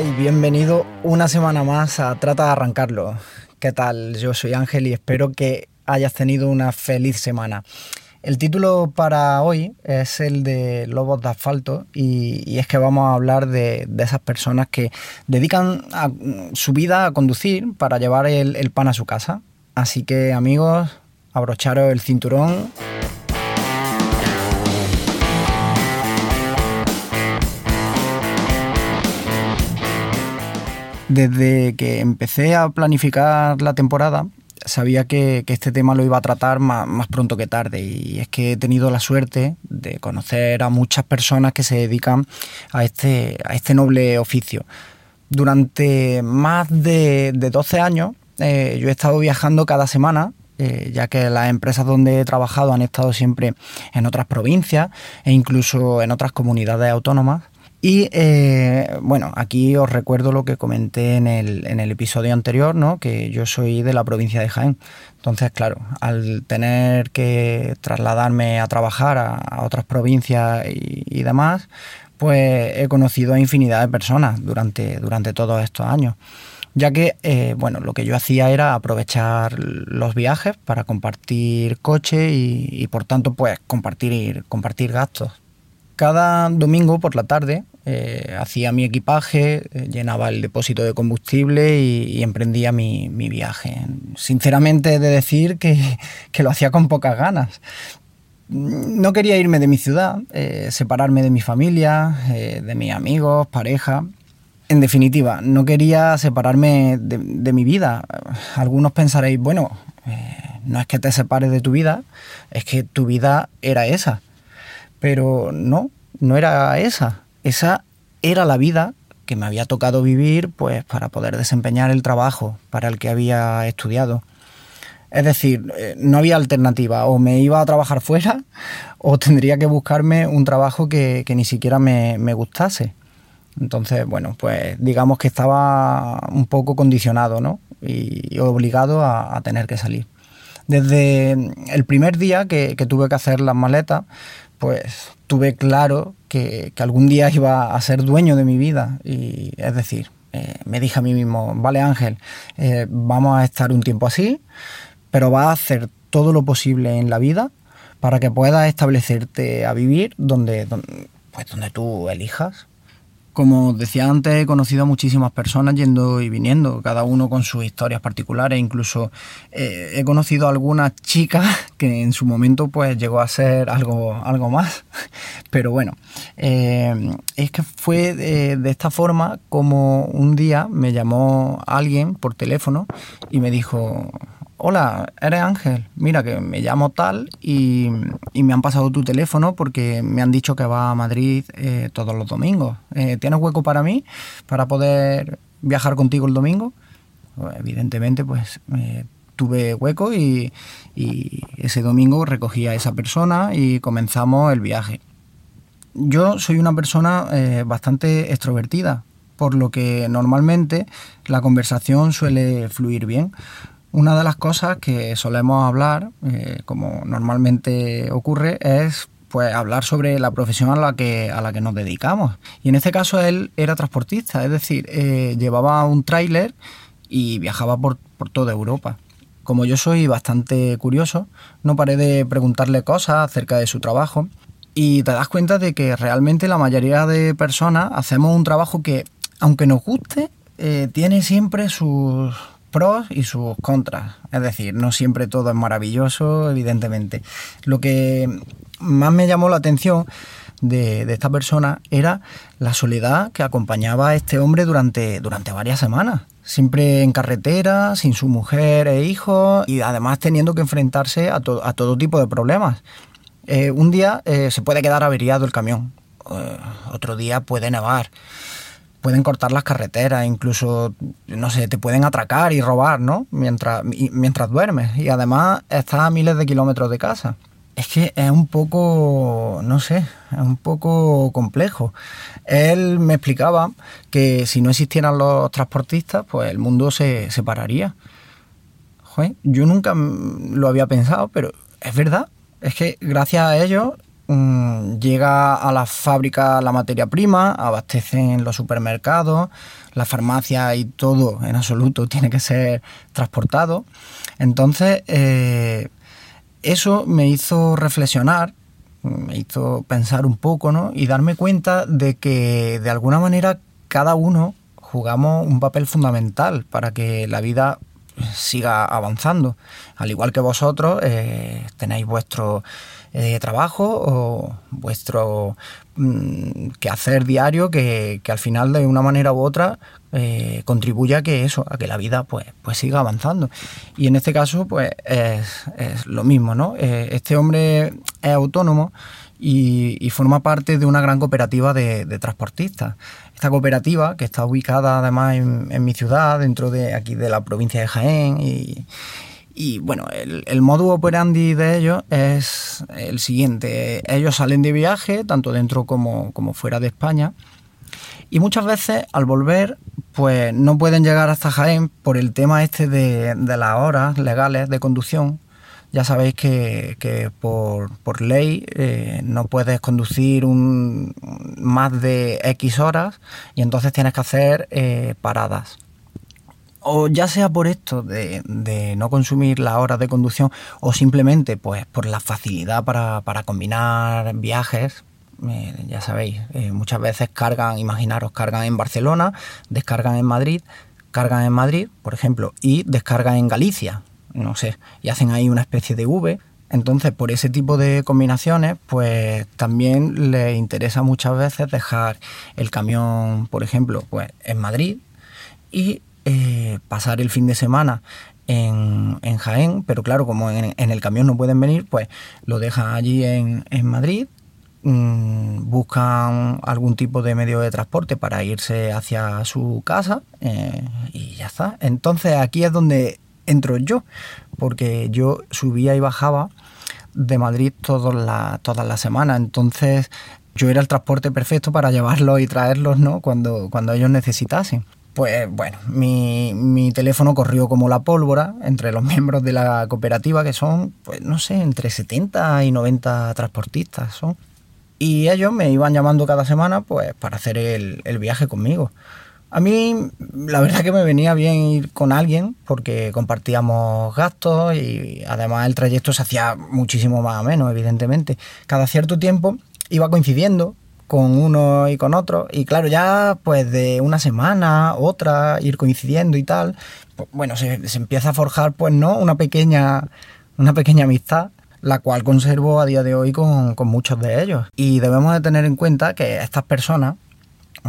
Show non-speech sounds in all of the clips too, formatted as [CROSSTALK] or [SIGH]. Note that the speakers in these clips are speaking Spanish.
Y bienvenido una semana más a Trata de Arrancarlo. ¿Qué tal? Yo soy Ángel y espero que hayas tenido una feliz semana. El título para hoy es el de Lobos de Asfalto y, es que vamos a hablar de, esas personas que dedican su vida a conducir para llevar el, pan a su casa. Así que amigos, abrocharos el cinturón. Desde que empecé a planificar la temporada, sabía que, este tema lo iba a tratar más, pronto que tarde y es que he tenido la suerte de conocer a muchas personas que se dedican a este, este noble oficio. Durante más de, 12 años eh, yo he estado viajando cada semana eh, ya que las empresas donde he trabajado han estado siempre en otras provincias e incluso en otras comunidades autónomas. Y eh, bueno, aquí os recuerdo lo que comenté en el, en el episodio anterior, ¿no? que yo soy de la provincia de Jaén. Entonces, claro, al tener que trasladarme a trabajar a, otras provincias y, demás, pues he conocido a infinidad de personas durante, durante todos estos años. Ya que, eh, bueno, lo que yo hacía era aprovechar los viajes para compartir coche y, y por tanto, pues compartir, compartir gastos. Cada domingo por la tarde eh, hacía mi equipaje, eh, llenaba el depósito de combustible y, emprendía mi, viaje. Sinceramente he de decir que, lo hacía con pocas ganas. No quería irme de mi ciudad, eh, separarme de mi familia, de mis amigos, pareja. En definitiva, no quería separarme de, de mi vida. Algunos pensaréis, bueno, no es que te separes de tu vida, es que tu vida era esa. Pero no, no era esa esa era la vida que me había tocado vivir pues para poder desempeñar el trabajo para el que había estudiado. Es decir, eh, no había alternativa, o me iba a trabajar [LAUGHS] fuera o tendría que buscarme un trabajo que, ni siquiera me, gustase. Entonces, bueno, pues digamos que estaba un poco condicionado ¿no? y, obligado a, tener que salir. Desde el primer día que tuve que hacer las maletas, pues tuve claro que, algún día iba a ser dueño de mi vida. Y es decir, eh, me dije a mí mismo, vale Ángel, eh, vamos a estar un tiempo así, pero vas a hacer todo lo posible en la vida para que puedas establecerte a vivir donde, donde, pues donde tú elijas. Como decía antes, he conocido a muchísimas personas yendo y viniendo, cada uno con sus historias particulares. Incluso eh, he conocido a alguna chica [LAUGHS] que en su momento pues llegó a ser algo, algo más. [LAUGHS] Pero bueno, eh, es que fue de, esta forma como un día me llamó alguien por teléfono y me dijo, hola, eres Ángel, mira que me llamo tal y, me han pasado tu teléfono porque me han dicho que va a Madrid eh, todos los domingos. Eh, ¿Tienes hueco para mí para poder viajar contigo el domingo? Pues, evidentemente, pues eh, tuve hueco y, ese domingo recogí a esa persona y comenzamos el viaje. Yo soy una persona bastante extrovertida, por lo que normalmente la conversación suele fluir bien. Una de las cosas que solemos hablar, eh, como normalmente ocurre, es pues hablar sobre la profesión a la que a la que nos dedicamos. Y en este caso él era transportista, es decir, eh, llevaba un tráiler y viajaba por, por toda Europa. Como yo soy bastante curioso, no paré de preguntarle cosas acerca de su trabajo y te das cuenta de que realmente la mayoría de personas hacemos un trabajo que, aunque nos guste, eh, tiene siempre sus, pros y sus contras. Es decir, no siempre todo es maravilloso, evidentemente. Lo que más me llamó la atención de, esta persona era la soledad que acompañaba a este hombre durante, durante varias semanas. Siempre en carretera, sin su mujer e hijos y además teniendo que enfrentarse a, todo tipo de problemas. Eh, un día eh, se puede quedar averiado el camión, eh, otro día puede nevar pueden cortar las carreteras, incluso, no sé, te pueden atracar y robar, ¿no? Mientras, mientras duermes. Y además estás a miles de kilómetros de casa. Es que es un poco, no sé, es un poco complejo. Él me explicaba que si no existieran los transportistas, pues el mundo se separaría. yo nunca lo había pensado, pero es verdad. Es que gracias a ellos mm, llega a la fábrica la materia prima, abastecen los supermercados, la farmacia y todo en absoluto [LAUGHS] tiene que ser transportado. Entonces, eh, eso me hizo reflexionar, me hizo pensar un poco, ¿no? Y darme cuenta de que de alguna manera cada uno jugamos un papel fundamental para que la vida siga avanzando. Al igual que vosotros, eh, tenéis vuestro eh, trabajo o vuestro mm, quehacer diario que, al final de una manera u otra eh, contribuye a que eso, a que la vida pues, pues siga avanzando. Y en este caso, pues es, lo mismo, ¿no? este hombre es autónomo y, forma parte de una gran cooperativa de, transportistas. Esta cooperativa, que está ubicada además en, mi ciudad, dentro de aquí de la provincia de Jaén, y, bueno, el, el modus operandi de ellos es el siguiente. Ellos salen de viaje, tanto dentro como, como fuera de España, y muchas veces al volver, pues no pueden llegar hasta Jaén por el tema este de, de las horas legales de conducción, ya sabéis que, por, ley eh, no puedes conducir un, más de X horas y entonces tienes que hacer eh, paradas. O ya sea por esto de, no consumir las horas de conducción o simplemente pues por la facilidad para, combinar viajes, eh, ya sabéis, muchas veces cargan, imaginaros, cargan en Barcelona, descargan en Madrid, cargan en Madrid, por ejemplo, y descargan en Galicia, no sé, y hacen ahí una especie de V. Entonces, por ese tipo de combinaciones, pues también les interesa muchas veces dejar el camión, por ejemplo, pues en Madrid y eh, pasar el fin de semana en, Jaén, pero claro, como en, el camión no pueden venir, pues lo dejan allí en, Madrid, mm, buscan algún tipo de medio de transporte para irse hacia su casa eh, y ya está. Entonces aquí es donde entro yo, porque yo subía y bajaba de Madrid todas las toda la semanas, entonces yo era el transporte perfecto para llevarlos y traerlos ¿no? cuando, cuando ellos necesitasen. Pues bueno, mi, mi, teléfono corrió como la pólvora entre los [LAUGHS] miembros de la cooperativa, que son, pues no sé, entre 70 y 90 transportistas son. Y ellos me iban llamando cada semana pues para hacer el, el viaje conmigo. A mí la verdad que me venía bien ir con alguien porque compartíamos gastos y además el trayecto se hacía muchísimo más o menos, evidentemente. Cada cierto tiempo iba coincidiendo con uno y con otro y claro, ya pues de una semana, otra, ir coincidiendo y tal, pues, bueno, se, empieza a forjar pues no, una pequeña, una pequeña amistad la cual conservo a día de hoy con, con muchos de ellos. Y debemos de tener en cuenta que estas personas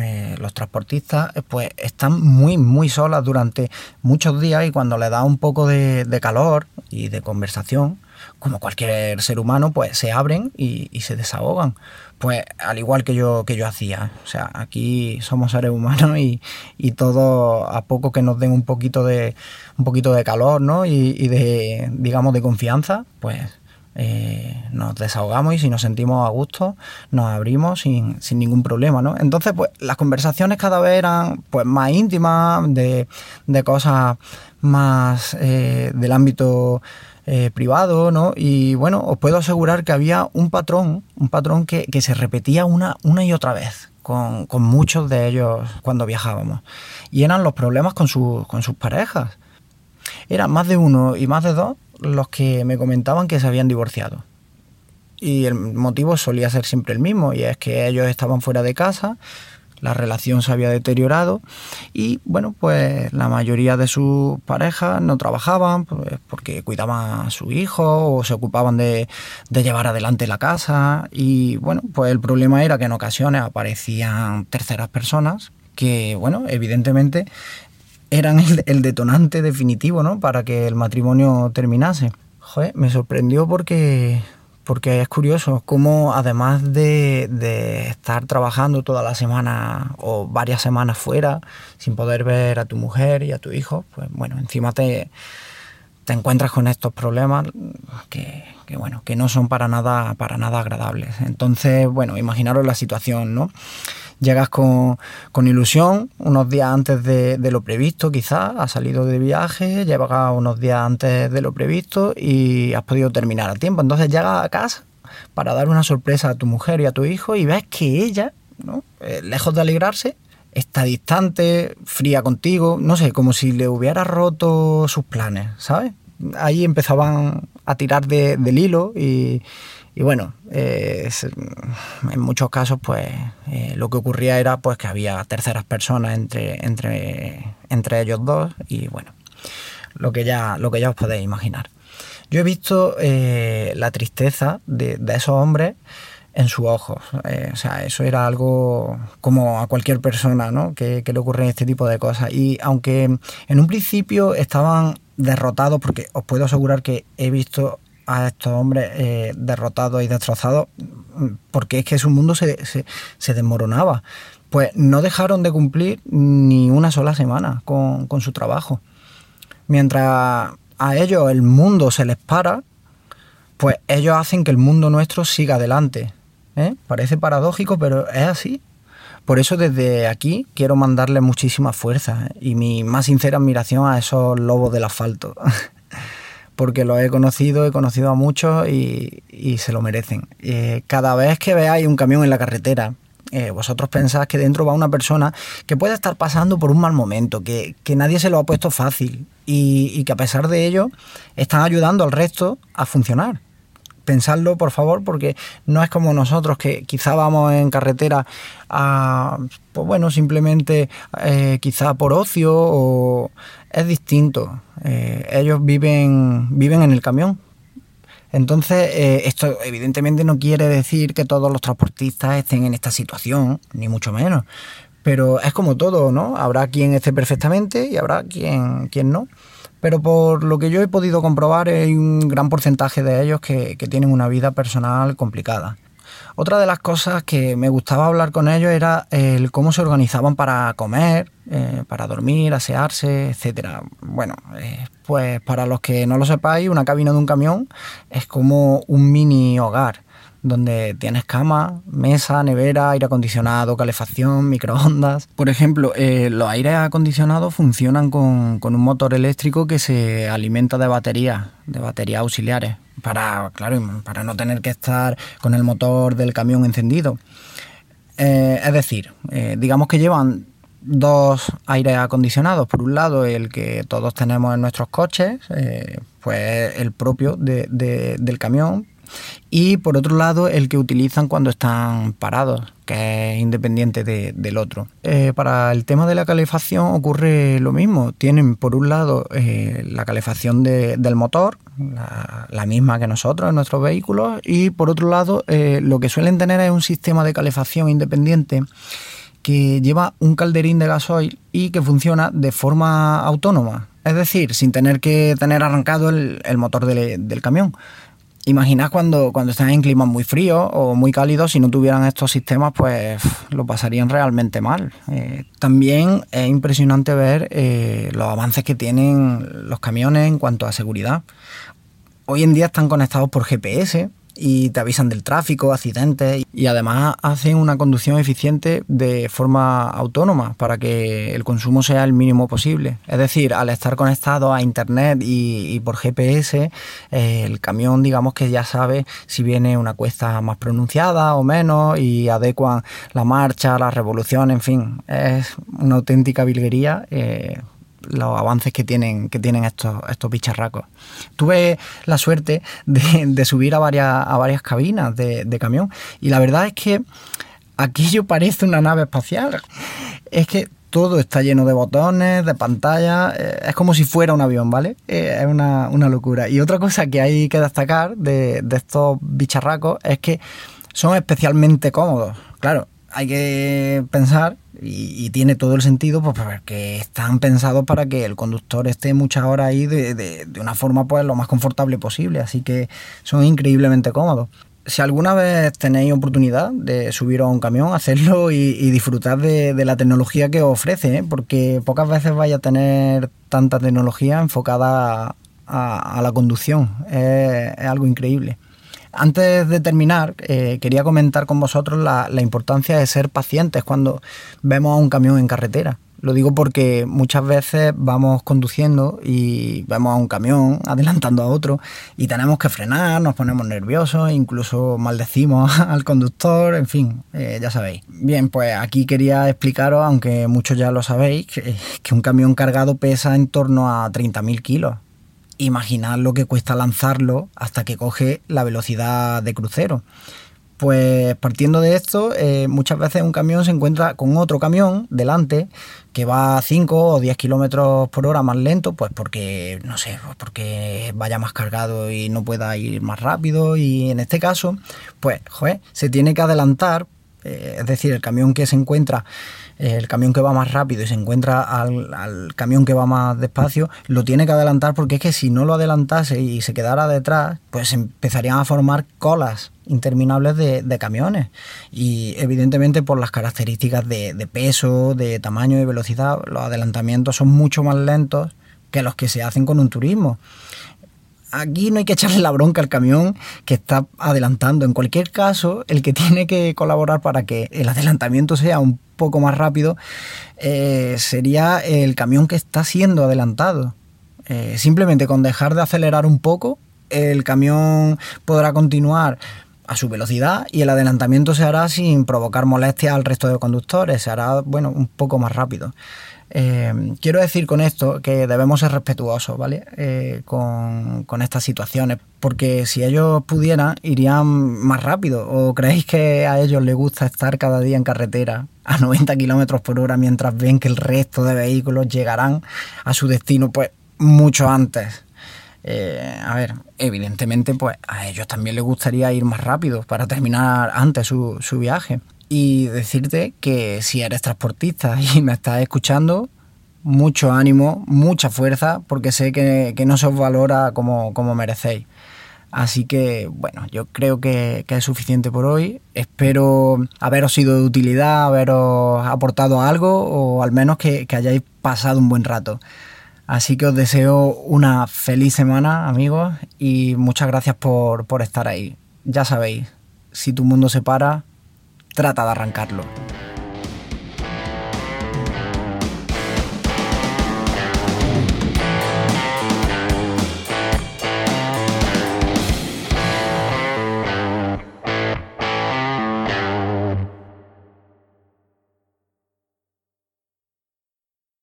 eh, los transportistas eh, pues están muy muy solas durante muchos días y cuando le da un poco de, calor y de conversación como cualquier ser humano pues se abren y, se desahogan pues al igual que yo que yo hacía o sea aquí somos seres humanos y, y todo a poco que nos den un poquito de un poquito de calor ¿no? y, y de digamos de confianza pues eh, nos desahogamos y si nos sentimos a gusto nos abrimos sin, ningún problema, ¿no? Entonces, pues las conversaciones cada vez eran pues más íntimas, de, cosas más eh, del ámbito eh, privado, ¿no? Y bueno, os puedo asegurar que había un patrón, un patrón que, se repetía una, una y otra vez. Con, muchos de ellos cuando viajábamos. Y eran los problemas con, con sus parejas. Eran más de uno y más de dos los que me comentaban que se habían divorciado. Y el motivo solía ser siempre el mismo, y es que ellos estaban fuera de casa, la relación se había deteriorado y bueno, pues la mayoría de sus parejas no trabajaban pues, porque cuidaban a su hijo o se ocupaban de, de, llevar adelante la casa y bueno, pues el problema era que en ocasiones aparecían terceras personas que bueno, evidentemente eran el, detonante definitivo, ¿no? Para que el matrimonio terminase. Joder, me sorprendió porque, porque es curioso cómo además de, estar trabajando toda la semana o varias semanas fuera sin poder ver a tu mujer y a tu hijo, pues bueno, encima te, te encuentras con estos problemas que, que, bueno, que no son para nada, para nada agradables. Entonces, bueno, imaginaros la situación, ¿no? Llegas con, ilusión unos días antes de, lo previsto, quizás, has salido de viaje, llegas unos días antes de lo previsto y has podido terminar a tiempo. Entonces llegas a casa para dar una sorpresa a tu mujer y a tu hijo y ves que ella, ¿no? Eh, lejos de alegrarse, está distante, fría contigo, no sé, como si le hubiera roto sus planes, ¿sabes? Ahí empezaban a tirar del hilo y, bueno, eh, en muchos casos pues eh, lo que ocurría era pues que había terceras personas entre, entre, entre ellos dos y bueno, lo que ya, lo que ya os podéis imaginar. Yo he visto eh, la tristeza de, esos hombres en sus ojos. O sea, eso era algo como a cualquier persona ¿no? que, le ocurren este tipo de cosas. Y aunque en un principio estaban derrotados, porque os puedo asegurar que he visto a estos hombres eh, derrotados y destrozados, porque es que su mundo se, se, se, desmoronaba. Pues no dejaron de cumplir ni una sola semana con, con su trabajo. Mientras a ellos el mundo se les para, pues ellos hacen que el mundo nuestro siga adelante. ¿eh? Parece paradójico, pero es así. Por eso desde aquí quiero mandarle muchísima fuerza y mi más sincera admiración a esos lobos del asfalto. [LAUGHS] Porque los he conocido, he conocido a muchos y, se lo merecen. Eh, cada vez que veáis un camión en la carretera, vosotros pensáis que dentro va una persona que puede estar pasando por un mal momento, que, que nadie se lo ha puesto fácil y, que a pesar de ello están ayudando al resto a funcionar pensadlo por favor porque no es como nosotros que quizá vamos en carretera a pues bueno simplemente eh, quizá por ocio o es distinto eh, ellos viven viven en el camión entonces eh, esto evidentemente no quiere decir que todos los transportistas estén en esta situación ni mucho menos pero es como todo, ¿no? Habrá quien esté perfectamente y habrá quien, quien no. Pero por lo que yo he podido comprobar, hay un gran porcentaje de ellos que, tienen una vida personal complicada. Otra de las cosas que me gustaba hablar con ellos era el cómo se organizaban para comer, eh, para dormir, asearse, etcétera. Bueno, eh, pues para los que no lo sepáis, una cabina de un camión es como un mini hogar donde tienes cama, mesa, nevera, aire acondicionado, calefacción, microondas. Por ejemplo, eh, los aires acondicionados funcionan con, un motor eléctrico que se alimenta de baterías, de baterías auxiliares, para, claro, para no tener que estar con el motor del camión encendido. Eh, es decir, eh, digamos que llevan dos aires acondicionados. Por un lado, el que todos tenemos en nuestros coches, pues el propio del camión, y por otro lado el que utilizan cuando están parados, que es independiente del otro. Eh, para el tema de la calefacción ocurre lo mismo. Tienen por un lado eh, la calefacción del motor, la, misma que nosotros en nuestros vehículos, y por otro lado eh, lo que suelen tener es un sistema de calefacción independiente que lleva un calderín de gasoil y que funciona de forma autónoma. Es decir, sin tener que tener arrancado el, motor del camión. Imaginad cuando, cuando están en climas muy fríos o muy cálidos, si no tuvieran estos sistemas, pues lo pasarían realmente mal. Eh, también es impresionante ver eh, los avances que tienen los camiones en cuanto a seguridad. Hoy en día están conectados por GPS, y te avisan del tráfico, accidentes y además hacen una conducción eficiente de forma autónoma para que el consumo sea el mínimo posible. Es decir, al estar conectado a internet y, por GPS, eh, el camión digamos que ya sabe si viene una cuesta más pronunciada o menos y adecuan la marcha, la revolución, en fin, es una auténtica vilguería. Eh, los avances que tienen, que tienen estos, estos bicharracos. Tuve la suerte de, subir a varias, a varias cabinas de, camión y la verdad es que aquello parece una nave espacial. Es que todo está lleno de botones, de pantallas, eh, es como si fuera un avión, ¿vale? Eh, es una, locura. Y otra cosa que hay que destacar de, de estos bicharracos es que son especialmente cómodos. Claro, hay que pensar y, tiene todo el sentido pues porque están pensados para que el conductor esté muchas horas ahí de, de, una forma pues lo más confortable posible así que son increíblemente cómodos si alguna vez tenéis oportunidad de subiros a un camión, [LAUGHS] hacerlo y, disfrutar de, la tecnología que ofrece, ¿eh? porque pocas veces vaya a tener tanta tecnología enfocada a, la conducción. es algo increíble. Antes de terminar, eh, quería comentar con vosotros la, importancia de ser pacientes cuando vemos a un camión en carretera. Lo digo porque muchas veces vamos conduciendo y vemos a un camión [LAUGHS] adelantando a otro y tenemos que frenar, nos ponemos nerviosos, incluso maldecimos [LAUGHS] al conductor, en fin, eh, ya sabéis. Bien, pues aquí quería explicaros, aunque muchos ya lo sabéis, que, que un camión cargado pesa en torno a 30.000 kilos. Imaginad lo que cuesta lanzarlo hasta que coge la velocidad de crucero. Pues partiendo de esto, eh, muchas veces un camión se encuentra con otro camión delante que va a 5 o 10 kilómetros por hora más lento, pues porque, no sé, pues porque vaya más cargado y no pueda ir más rápido. Y en este caso, pues, joder, se tiene que adelantar, eh, es decir, el camión que se encuentra el camión que va más rápido y se encuentra al, camión que va más despacio, lo tiene que adelantar porque es que si no lo adelantase y se quedara detrás, pues empezarían a formar colas interminables de, camiones. Y evidentemente por las características de, de peso, de tamaño y velocidad, los adelantamientos son mucho más lentos que los que se hacen con un turismo aquí no hay que echarle la bronca al camión que está adelantando. En cualquier caso, el que [LAUGHS] tiene que colaborar para que el adelantamiento sea un poco más rápido eh, sería el camión que está siendo adelantado. Eh, simplemente con dejar de acelerar un poco, el camión podrá continuar a su velocidad y el adelantamiento se hará sin provocar molestias al resto de conductores, se hará bueno, un poco más rápido. Eh, quiero decir con esto que debemos ser respetuosos, ¿vale? Eh, con, estas situaciones, porque si ellos pudieran, irían más rápido. ¿O creéis que a ellos les gusta estar cada día en carretera a 90 kilómetros por hora mientras ven que el resto de vehículos llegarán a su destino, pues mucho antes? Eh, a ver, evidentemente, pues a ellos también les gustaría ir más rápido para terminar antes su, su viaje y decirte que si eres transportista [LAUGHS] y me estás escuchando, mucho ánimo, mucha fuerza, porque sé que, no se os valora como, merecéis. Así que, bueno, yo creo que, es suficiente por hoy. Espero haberos sido de utilidad, haberos aportado algo o al menos que, hayáis pasado un buen rato. Así que os deseo una feliz semana, amigos, y muchas gracias por, por estar ahí. Ya sabéis, si tu mundo se para, trata de arrancarlo.